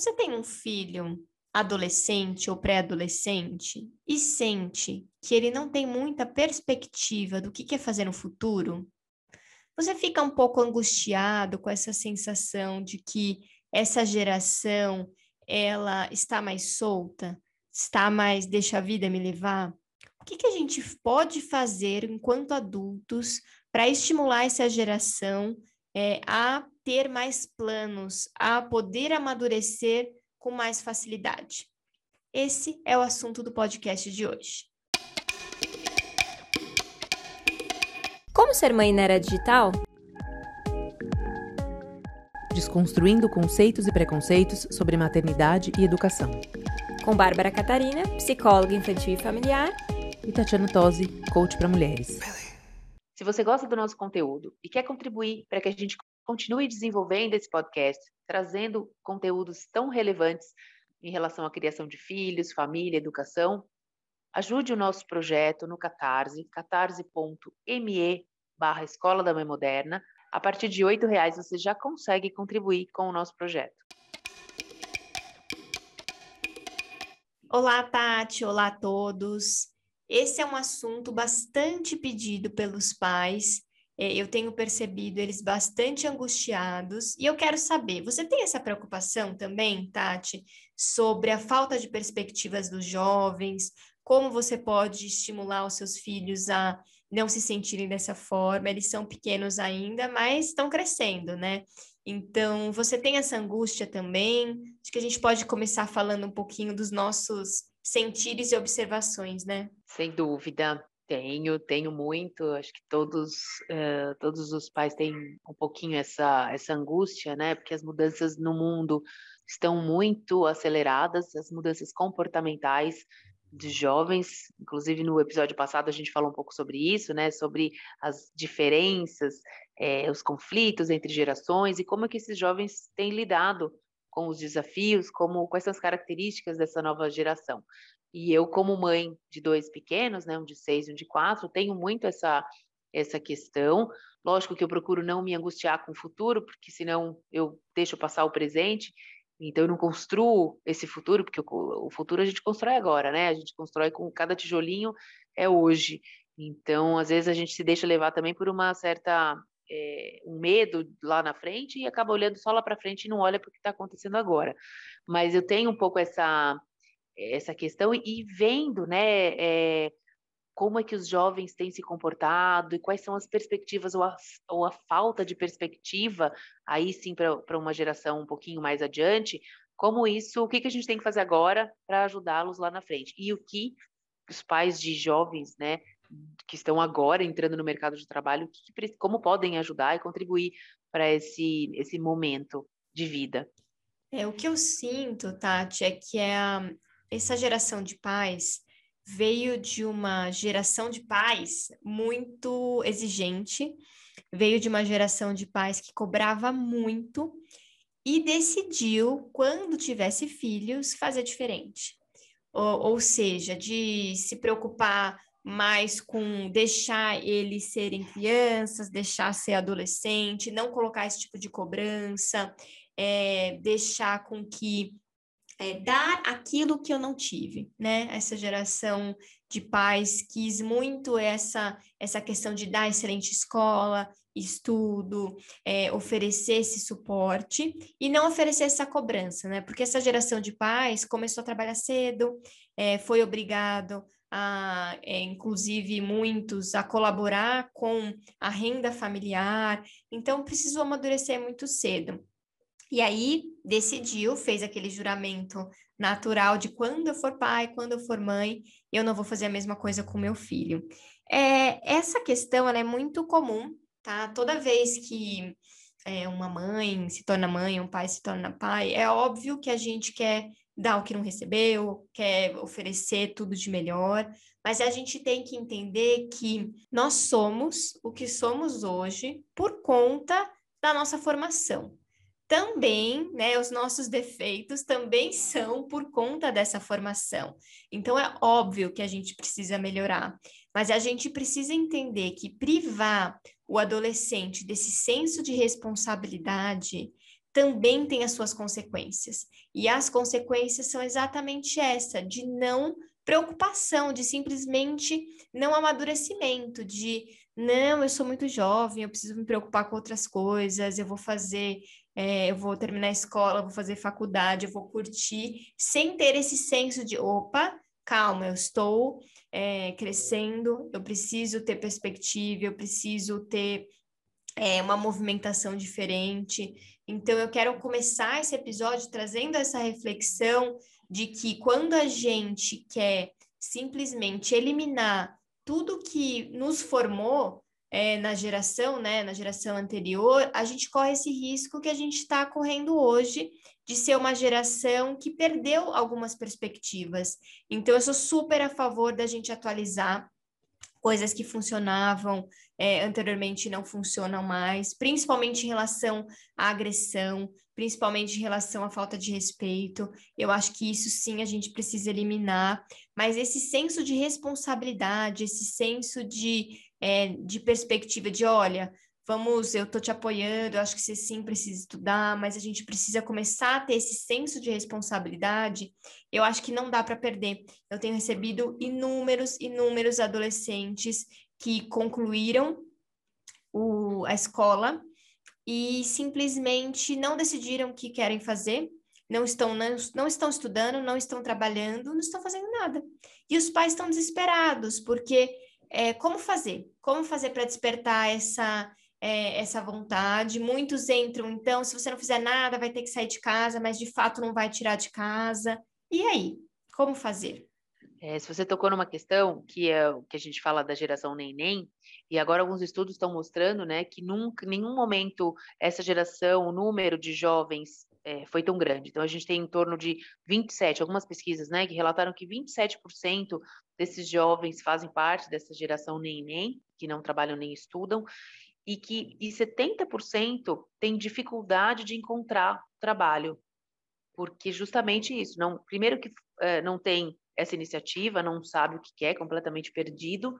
Você tem um filho adolescente ou pré-adolescente e sente que ele não tem muita perspectiva do que quer fazer no futuro? Você fica um pouco angustiado com essa sensação de que essa geração ela está mais solta, está mais deixa a vida me levar? O que, que a gente pode fazer enquanto adultos para estimular essa geração é, a ter mais planos, a poder amadurecer com mais facilidade. Esse é o assunto do podcast de hoje. Como ser mãe na era digital? Desconstruindo conceitos e preconceitos sobre maternidade e educação. Com Bárbara Catarina, psicóloga infantil e familiar. E Tatiana Tosi, coach para mulheres. Se você gosta do nosso conteúdo e quer contribuir para que a gente continue desenvolvendo esse podcast, trazendo conteúdos tão relevantes em relação à criação de filhos, família, educação, ajude o nosso projeto no Catarse, catarse.me barra Escola da Mãe Moderna. A partir de R$ reais você já consegue contribuir com o nosso projeto. Olá, Tati. Olá a todos. Esse é um assunto bastante pedido pelos pais. É, eu tenho percebido eles bastante angustiados e eu quero saber, você tem essa preocupação também, Tati, sobre a falta de perspectivas dos jovens? Como você pode estimular os seus filhos a não se sentirem dessa forma? Eles são pequenos ainda, mas estão crescendo, né? Então, você tem essa angústia também? Acho que a gente pode começar falando um pouquinho dos nossos sentires e observações, né? Sem dúvida. Tenho, tenho muito. Acho que todos, uh, todos os pais têm um pouquinho essa, essa angústia, né? Porque as mudanças no mundo estão muito aceleradas, as mudanças comportamentais de jovens. Inclusive, no episódio passado, a gente falou um pouco sobre isso, né? Sobre as diferenças, é, os conflitos entre gerações e como é que esses jovens têm lidado com os desafios, como quais são as características dessa nova geração. E eu, como mãe de dois pequenos, né, um de seis e um de quatro, tenho muito essa essa questão. Lógico que eu procuro não me angustiar com o futuro, porque senão eu deixo passar o presente. Então eu não construo esse futuro, porque o, futuro a gente constrói agora, né? A gente constrói com cada tijolinho é hoje. Então, às vezes a gente se deixa levar também por uma certa é, um medo lá na frente e acaba olhando só lá para frente e não olha para o que está acontecendo agora. Mas eu tenho um pouco essa essa questão e vendo, né, é, como é que os jovens têm se comportado e quais são as perspectivas ou a, ou a falta de perspectiva, aí sim para uma geração um pouquinho mais adiante, como isso, o que, que a gente tem que fazer agora para ajudá-los lá na frente e o que os pais de jovens, né, que estão agora entrando no mercado de trabalho, que, como podem ajudar e contribuir para esse, esse momento de vida. É, o que eu sinto, Tati, é que é a, essa geração de pais veio de uma geração de pais muito exigente, veio de uma geração de pais que cobrava muito e decidiu, quando tivesse filhos, fazer diferente. Ou, ou seja, de se preocupar mais com deixar eles serem crianças, deixar ser adolescente, não colocar esse tipo de cobrança, é, deixar com que é, dar aquilo que eu não tive, né? Essa geração de pais quis muito essa essa questão de dar excelente escola, estudo, é, oferecer esse suporte e não oferecer essa cobrança, né? Porque essa geração de pais começou a trabalhar cedo, é, foi obrigado a, é, inclusive muitos, a colaborar com a renda familiar, então precisou amadurecer muito cedo. E aí decidiu, fez aquele juramento natural de quando eu for pai, quando eu for mãe, eu não vou fazer a mesma coisa com meu filho. É, essa questão é muito comum, tá? Toda vez que é, uma mãe se torna mãe, um pai se torna pai, é óbvio que a gente quer dar o que não recebeu, quer oferecer tudo de melhor, mas a gente tem que entender que nós somos o que somos hoje por conta da nossa formação. Também, né, os nossos defeitos também são por conta dessa formação. Então é óbvio que a gente precisa melhorar, mas a gente precisa entender que privar o adolescente desse senso de responsabilidade também tem as suas consequências. E as consequências são exatamente essa, de não preocupação, de simplesmente não amadurecimento, de não, eu sou muito jovem, eu preciso me preocupar com outras coisas, eu vou fazer, é, eu vou terminar a escola, vou fazer faculdade, eu vou curtir, sem ter esse senso de, opa, calma, eu estou é, crescendo, eu preciso ter perspectiva, eu preciso ter é, uma movimentação diferente. Então, eu quero começar esse episódio trazendo essa reflexão de que quando a gente quer simplesmente eliminar tudo que nos formou é, na geração, né, na geração anterior, a gente corre esse risco que a gente está correndo hoje de ser uma geração que perdeu algumas perspectivas. Então, eu sou super a favor da gente atualizar coisas que funcionavam é, anteriormente não funcionam mais, principalmente em relação à agressão, principalmente em relação à falta de respeito. Eu acho que isso sim a gente precisa eliminar, mas esse senso de responsabilidade, esse senso de, é, de perspectiva de, olha, vamos, eu estou te apoiando, eu acho que você sim precisa estudar, mas a gente precisa começar a ter esse senso de responsabilidade, eu acho que não dá para perder. Eu tenho recebido inúmeros, inúmeros adolescentes que concluíram o, a escola e simplesmente não decidiram o que querem fazer, não estão, não, não estão estudando, não estão trabalhando, não estão fazendo nada. E os pais estão desesperados, porque é, como fazer? Como fazer para despertar essa é, essa vontade. Muitos entram, então, se você não fizer nada, vai ter que sair de casa, mas de fato não vai tirar de casa. E aí, como fazer? É, se você tocou numa questão que é o que a gente fala da geração neném, e agora alguns estudos estão mostrando, né, que nunca, em nenhum momento essa geração, o número de jovens é, foi tão grande. Então a gente tem em torno de 27, algumas pesquisas, né, que relataram que 27% desses jovens fazem parte dessa geração neném, que não trabalham nem estudam, e que e 70% tem dificuldade de encontrar trabalho, porque justamente isso, não, primeiro que é, não tem essa iniciativa, não sabe o que quer, completamente perdido,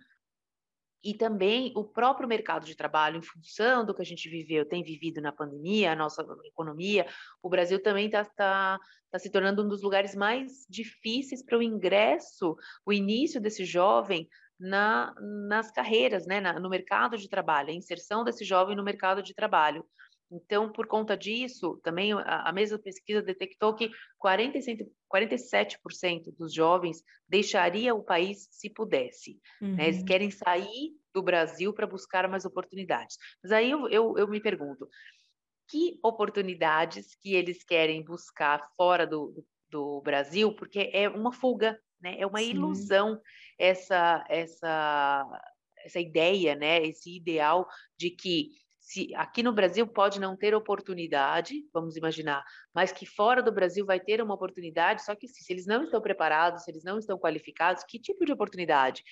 e também o próprio mercado de trabalho, em função do que a gente viveu, tem vivido na pandemia, a nossa economia, o Brasil também está tá, tá se tornando um dos lugares mais difíceis para o ingresso, o início desse jovem na, nas carreiras, né, na, no mercado de trabalho, a inserção desse jovem no mercado de trabalho. Então, por conta disso, também a, a mesma pesquisa detectou que 47% dos jovens deixaria o país se pudesse. Uhum. Né? Eles uhum. querem sair do Brasil para buscar mais oportunidades. Mas aí eu, eu, eu, me pergunto, que oportunidades que eles querem buscar fora do, do, do Brasil? Porque é uma fuga, né? é uma Sim. ilusão essa, essa, essa ideia, né, esse ideal de que se aqui no Brasil pode não ter oportunidade, vamos imaginar, mas que fora do Brasil vai ter uma oportunidade, só que se, se eles não estão preparados, se eles não estão qualificados, que tipo de oportunidade?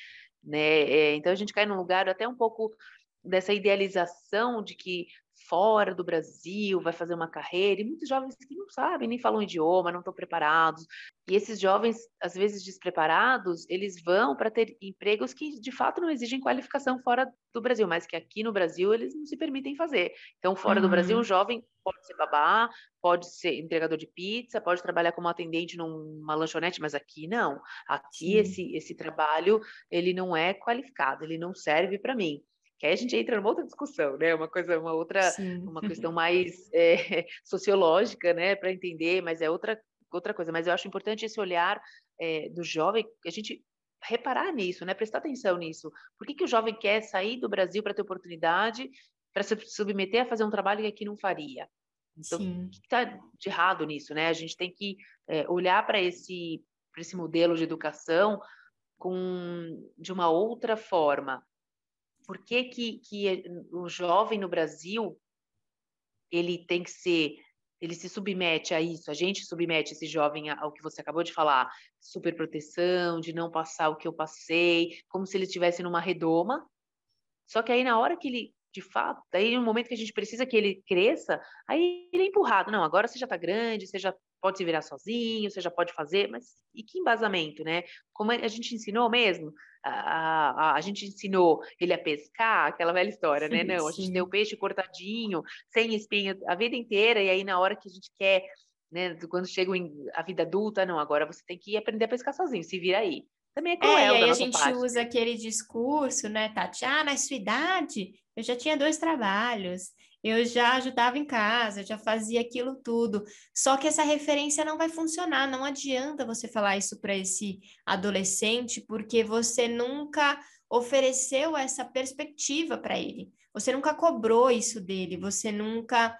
Né? É, então a gente cai num lugar até um pouco dessa idealização de que fora do Brasil, vai fazer uma carreira, e muitos jovens que não sabem, nem falam idioma, não estão preparados. E esses jovens, às vezes despreparados, eles vão para ter empregos que de fato não exigem qualificação fora do Brasil, mas que aqui no Brasil eles não se permitem fazer. Então, fora uhum. do Brasil, um jovem pode ser babá, pode ser entregador de pizza, pode trabalhar como atendente numa lanchonete, mas aqui não. Aqui esse, esse trabalho, ele não é qualificado, ele não serve para mim que aí a gente entra numa outra discussão, né? Uma coisa, uma outra, Sim. uma questão mais é, sociológica, né? Para entender, mas é outra outra coisa. Mas eu acho importante esse olhar é, do jovem, a gente reparar nisso, né? Prestar atenção nisso. Por que, que o jovem quer sair do Brasil para ter oportunidade, para se submeter a fazer um trabalho que aqui não faria? Então, Sim. o que está de errado nisso, né? A gente tem que é, olhar para esse, esse modelo de educação com de uma outra forma por que, que, que o jovem no Brasil ele tem que ser ele se submete a isso, a gente submete esse jovem ao que você acabou de falar, super proteção, de não passar o que eu passei, como se ele estivesse numa redoma. Só que aí na hora que ele, de fato, aí no momento que a gente precisa que ele cresça, aí ele é empurrado. Não, agora você já está grande, você já pode se virar sozinho, você já pode fazer, mas e que embasamento, né? Como a gente ensinou mesmo? A, a, a gente ensinou ele a pescar, aquela velha história, né? Não, a gente deu peixe cortadinho, sem espinho, a vida inteira, e aí na hora que a gente quer, né? Quando chega a vida adulta, não, agora você tem que aprender a pescar sozinho, se vira aí. Também é cruel. É, e aí a gente parte. usa aquele discurso, né, Tati? Ah, na sua idade, eu já tinha dois trabalhos, eu já ajudava em casa, eu já fazia aquilo tudo. Só que essa referência não vai funcionar, não adianta você falar isso para esse adolescente, porque você nunca ofereceu essa perspectiva para ele. Você nunca cobrou isso dele, você nunca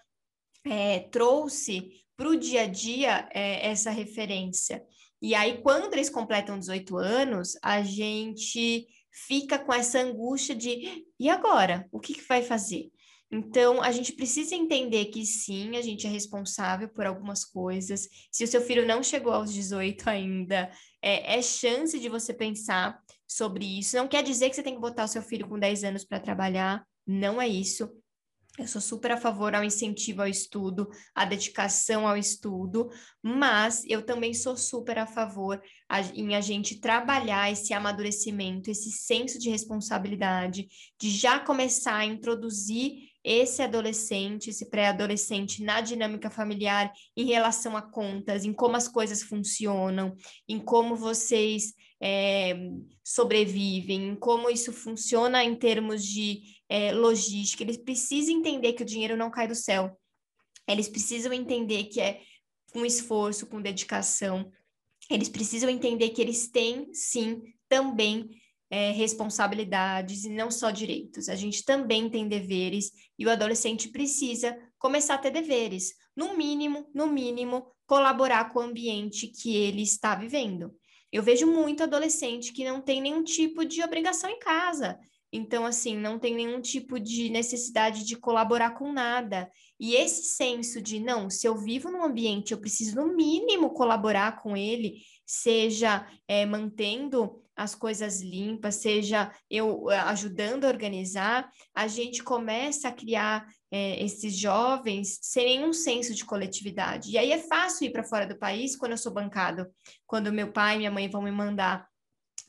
é, trouxe para o dia a dia é, essa referência. E aí, quando eles completam 18 anos, a gente fica com essa angústia de e agora? O que, que vai fazer? Então, a gente precisa entender que sim, a gente é responsável por algumas coisas. Se o seu filho não chegou aos 18 ainda, é, é chance de você pensar sobre isso. Não quer dizer que você tem que botar o seu filho com 10 anos para trabalhar, não é isso. Eu sou super a favor ao incentivo ao estudo, à dedicação ao estudo, mas eu também sou super a favor a, em a gente trabalhar esse amadurecimento, esse senso de responsabilidade, de já começar a introduzir esse adolescente, esse pré-adolescente na dinâmica familiar em relação a contas, em como as coisas funcionam, em como vocês é, sobrevivem, em como isso funciona em termos de é, logística. Eles precisam entender que o dinheiro não cai do céu. Eles precisam entender que é com esforço, com dedicação. Eles precisam entender que eles têm, sim, também é, responsabilidades e não só direitos. A gente também tem deveres e o adolescente precisa começar a ter deveres. No mínimo, no mínimo, colaborar com o ambiente que ele está vivendo. Eu vejo muito adolescente que não tem nenhum tipo de obrigação em casa. Então, assim, não tem nenhum tipo de necessidade de colaborar com nada. E esse senso de, não, se eu vivo num ambiente, eu preciso, no mínimo, colaborar com ele, seja é, mantendo as coisas limpas, seja eu eh, ajudando a organizar, a gente começa a criar é, esses jovens sem nenhum senso de coletividade. E aí é fácil ir para fora do país quando eu sou bancado, quando meu pai e minha mãe vão me mandar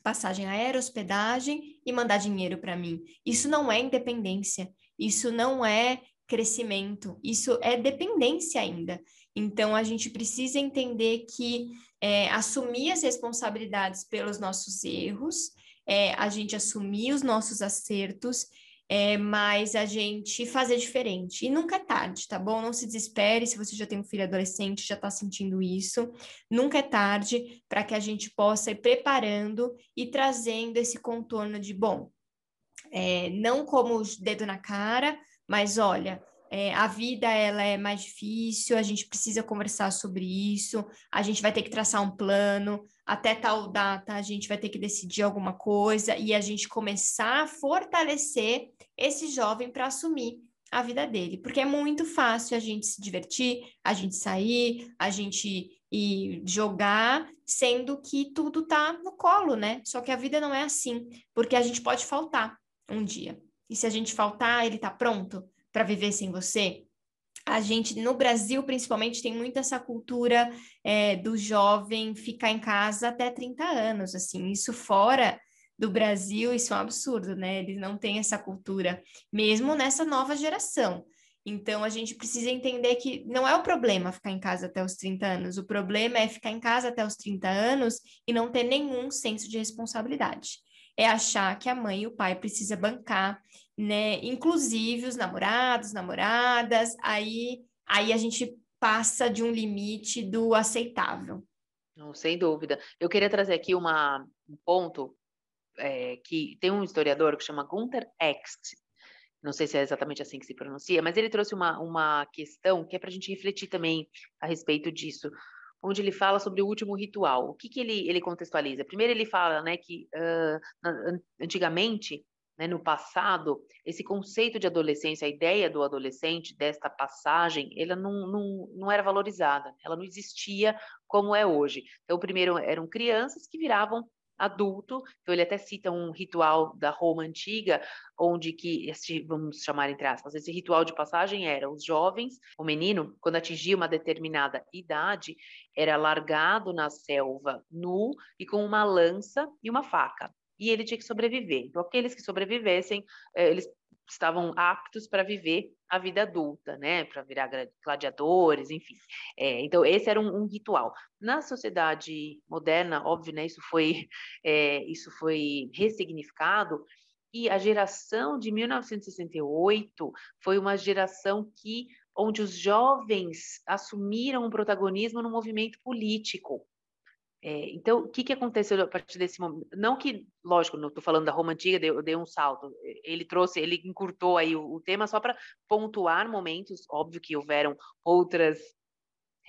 passagem aérea, hospedagem e mandar dinheiro para mim. Isso não é independência, isso não é crescimento, isso é dependência ainda. Então a gente precisa entender que é, assumir as responsabilidades pelos nossos erros, é, a gente assumir os nossos acertos é, mas a gente fazer diferente. E nunca é tarde, tá bom? Não se desespere se você já tem um filho adolescente, já está sentindo isso. Nunca é tarde para que a gente possa ir preparando e trazendo esse contorno de, bom, é, não como dedo na cara, mas olha, é, a vida ela é mais difícil, a gente precisa conversar sobre isso, a gente vai ter que traçar um plano, até tal data a gente vai ter que decidir alguma coisa e a gente começar a fortalecer esse jovem para assumir a vida dele, porque é muito fácil a gente se divertir, a gente sair, a gente ir jogar, sendo que tudo tá no colo, né? Só que a vida não é assim, porque a gente pode faltar um dia. E se a gente faltar, ele tá pronto? para viver sem você? A gente, no Brasil, principalmente, tem muito essa cultura é, do jovem ficar em casa até 30 anos, assim, isso fora do Brasil, isso é um absurdo, né? Eles não têm essa cultura, mesmo nessa nova geração. Então, a gente precisa entender que não é o problema ficar em casa até os 30 anos, o problema é ficar em casa até os 30 anos e não ter nenhum senso de responsabilidade. É achar que a mãe e o pai precisa bancar né? Inclusive os namorados, namoradas, aí, aí a gente passa de um limite do aceitável. Não, sem dúvida. Eu queria trazer aqui uma, um ponto é, que tem um historiador que chama Gunther Ext, não sei se é exatamente assim que se pronuncia, mas ele trouxe uma, uma questão que é para a gente refletir também a respeito disso, onde ele fala sobre o último ritual. O que, que ele, ele contextualiza? Primeiro ele fala né, que uh, antigamente né, no passado, esse conceito de adolescência, a ideia do adolescente, desta passagem, ela não, não, não era valorizada, ela não existia como é hoje. Então, primeiro eram crianças que viravam adulto. Então ele até cita um ritual da Roma antiga, onde que esse, vamos chamar entre aspas, esse ritual de passagem era os jovens, o menino, quando atingia uma determinada idade, era largado na selva nu e com uma lança e uma faca. E ele tinha que sobreviver. Então, aqueles que sobrevivessem, eh, eles estavam aptos para viver a vida adulta, né, para virar gladiadores, enfim. É, então esse era um, um, ritual. Na sociedade moderna, óbvio, né, isso foi é, isso foi ressignificado e a geração de 1968 foi uma geração que onde os jovens assumiram um protagonismo no movimento político. É, então, o que, que aconteceu a partir desse momento? Não que, lógico, não estou falando da Roma antiga, eu dei um salto. Ele trouxe, ele encurtou aí o, o tema só para pontuar momentos. Óbvio que houveram outras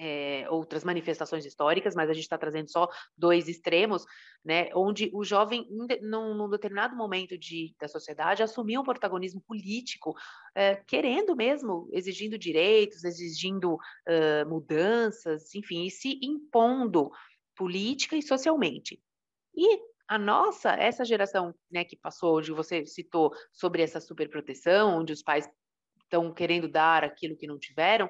é, outras manifestações históricas, mas a gente está trazendo só dois extremos, né, onde o jovem, num, num determinado momento de, da sociedade, assumiu um protagonismo político, é, querendo mesmo, exigindo direitos, exigindo uh, mudanças, enfim, e se impondo política e socialmente. E a nossa, essa geração né, que passou, onde você citou sobre essa superproteção, onde os pais estão querendo dar aquilo que não tiveram,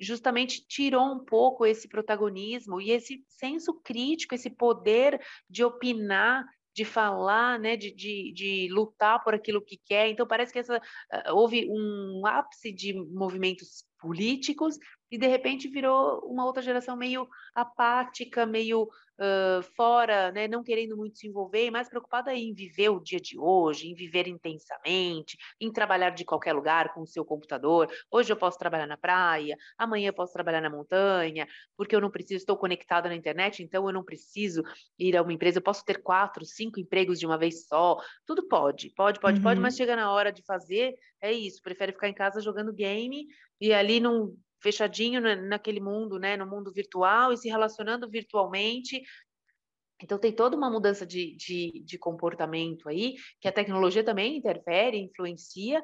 justamente tirou um pouco esse protagonismo e esse senso crítico, esse poder de opinar, de falar, né, de, de, de lutar por aquilo que quer. Então, parece que essa, uh, houve um ápice de movimentos políticos e de repente virou uma outra geração meio apática, meio uh, fora, né, não querendo muito se envolver, mais preocupada em viver o dia de hoje, em viver intensamente, em trabalhar de qualquer lugar com o seu computador. Hoje eu posso trabalhar na praia, amanhã eu posso trabalhar na montanha, porque eu não preciso, estou conectada na internet, então eu não preciso ir a uma empresa, eu posso ter quatro, cinco empregos de uma vez só. Tudo pode, pode, pode, uhum. pode, mas chega na hora de fazer, é isso, prefere ficar em casa jogando game e ali não fechadinho naquele mundo, né, no mundo virtual e se relacionando virtualmente. Então, tem toda uma mudança de, de, de comportamento aí, que a tecnologia também interfere, influencia,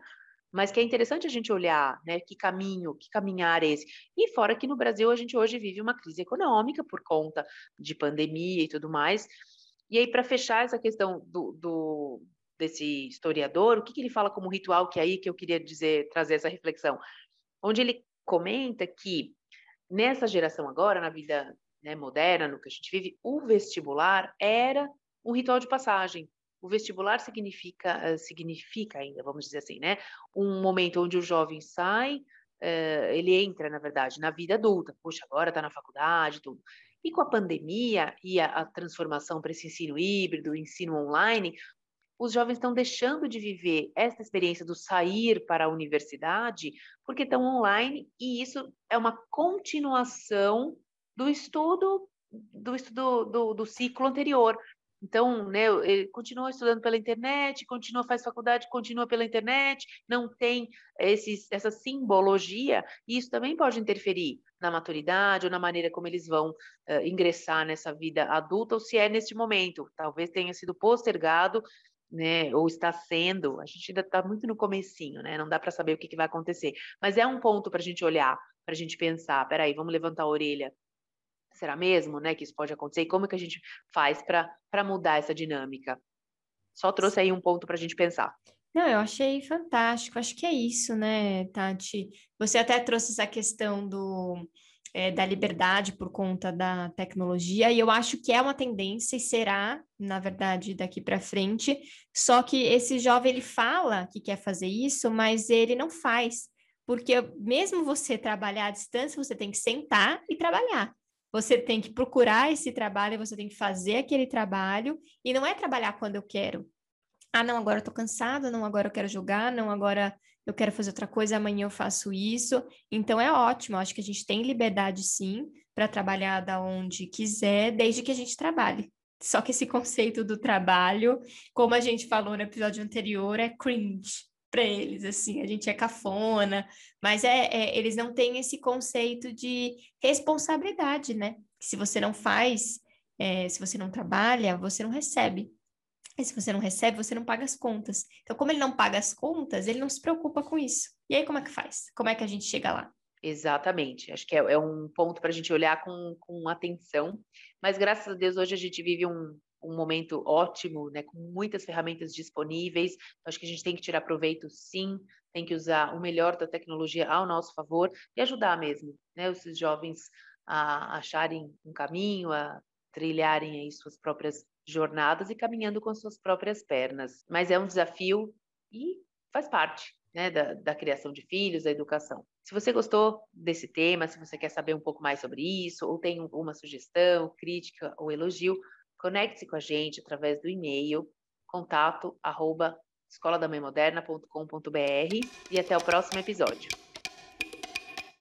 mas que é interessante a gente olhar, né, que caminho, que caminhar é esse. E fora que no Brasil a gente hoje vive uma crise econômica por conta de pandemia e tudo mais. E aí, para fechar essa questão do, do, desse historiador, o que, que ele fala como ritual, que é aí que eu queria dizer, trazer essa reflexão, onde ele comenta que nessa geração agora, na vida né, moderna, no que a gente vive, o vestibular era um ritual de passagem. O vestibular significa, eh, significa ainda, vamos dizer assim, né, um momento onde o jovem sai, uh, ele entra, na verdade, na vida adulta. Puxa, agora está na faculdade, tudo. E com a pandemia e a, a transformação para esse ensino híbrido, ensino online, os jovens estão deixando de viver essa experiência do sair para a universidade porque estão online e isso é uma continuação do estudo do estudo do, do ciclo anterior. Então, né, ele continua estudando pela internet, continua faz faculdade, continua pela internet, não tem esses, essa simbologia, e isso também pode interferir na maturidade ou na maneira como eles vão uh, ingressar nessa vida adulta, ou se é neste momento. Talvez tenha sido postergado né, ou está sendo, a gente ainda está muito no comecinho, né, não dá para saber o que, que vai acontecer, mas é um ponto para a gente olhar, para a gente pensar, peraí, vamos levantar a orelha, será mesmo, né, que isso pode acontecer, e como que a gente faz para mudar essa dinâmica? Só trouxe aí um ponto para a gente pensar. Não, eu achei fantástico, acho que é isso, né, Tati? Você até trouxe essa questão do é, da liberdade por conta da tecnologia, e eu acho que é uma tendência e será, na verdade, daqui para frente. Só que esse jovem ele fala que quer fazer isso, mas ele não faz, porque mesmo você trabalhar à distância, você tem que sentar e trabalhar. Você tem que procurar esse trabalho, você tem que fazer aquele trabalho, e não é trabalhar quando eu quero. Ah, não, agora eu tô cansada, não, agora eu quero jogar, não, agora eu quero fazer outra coisa, amanhã eu faço isso. Então é ótimo, acho que a gente tem liberdade sim para trabalhar da onde quiser, desde que a gente trabalhe. Só que esse conceito do trabalho, como a gente falou no episódio anterior, é cringe para eles, assim, a gente é cafona, mas é, é, eles não têm esse conceito de responsabilidade, né? Se você não faz, é, se você não trabalha, você não recebe. Se você não recebe, você não paga as contas. Então, como ele não paga as contas, ele não se preocupa com isso. E aí, como é que faz? Como é que a gente chega lá? Exatamente. Acho que é, é um ponto para a gente olhar com, com atenção. Mas, graças a Deus, hoje a gente vive um, um momento ótimo, né, com muitas ferramentas disponíveis. Acho que a gente tem que tirar proveito, sim, tem que usar o melhor da tecnologia ao nosso favor e ajudar mesmo, né, esses jovens a acharem um caminho, a trilharem aí suas próprias jornadas e caminhando com suas próprias pernas. Mas é um desafio e faz parte né, da, da criação de filhos, da educação. Se você gostou desse tema, se você quer saber um pouco mais sobre isso, ou tem uma sugestão, crítica ou elogio, conecte-se com a gente através do e-mail contato arroba e até o próximo episódio.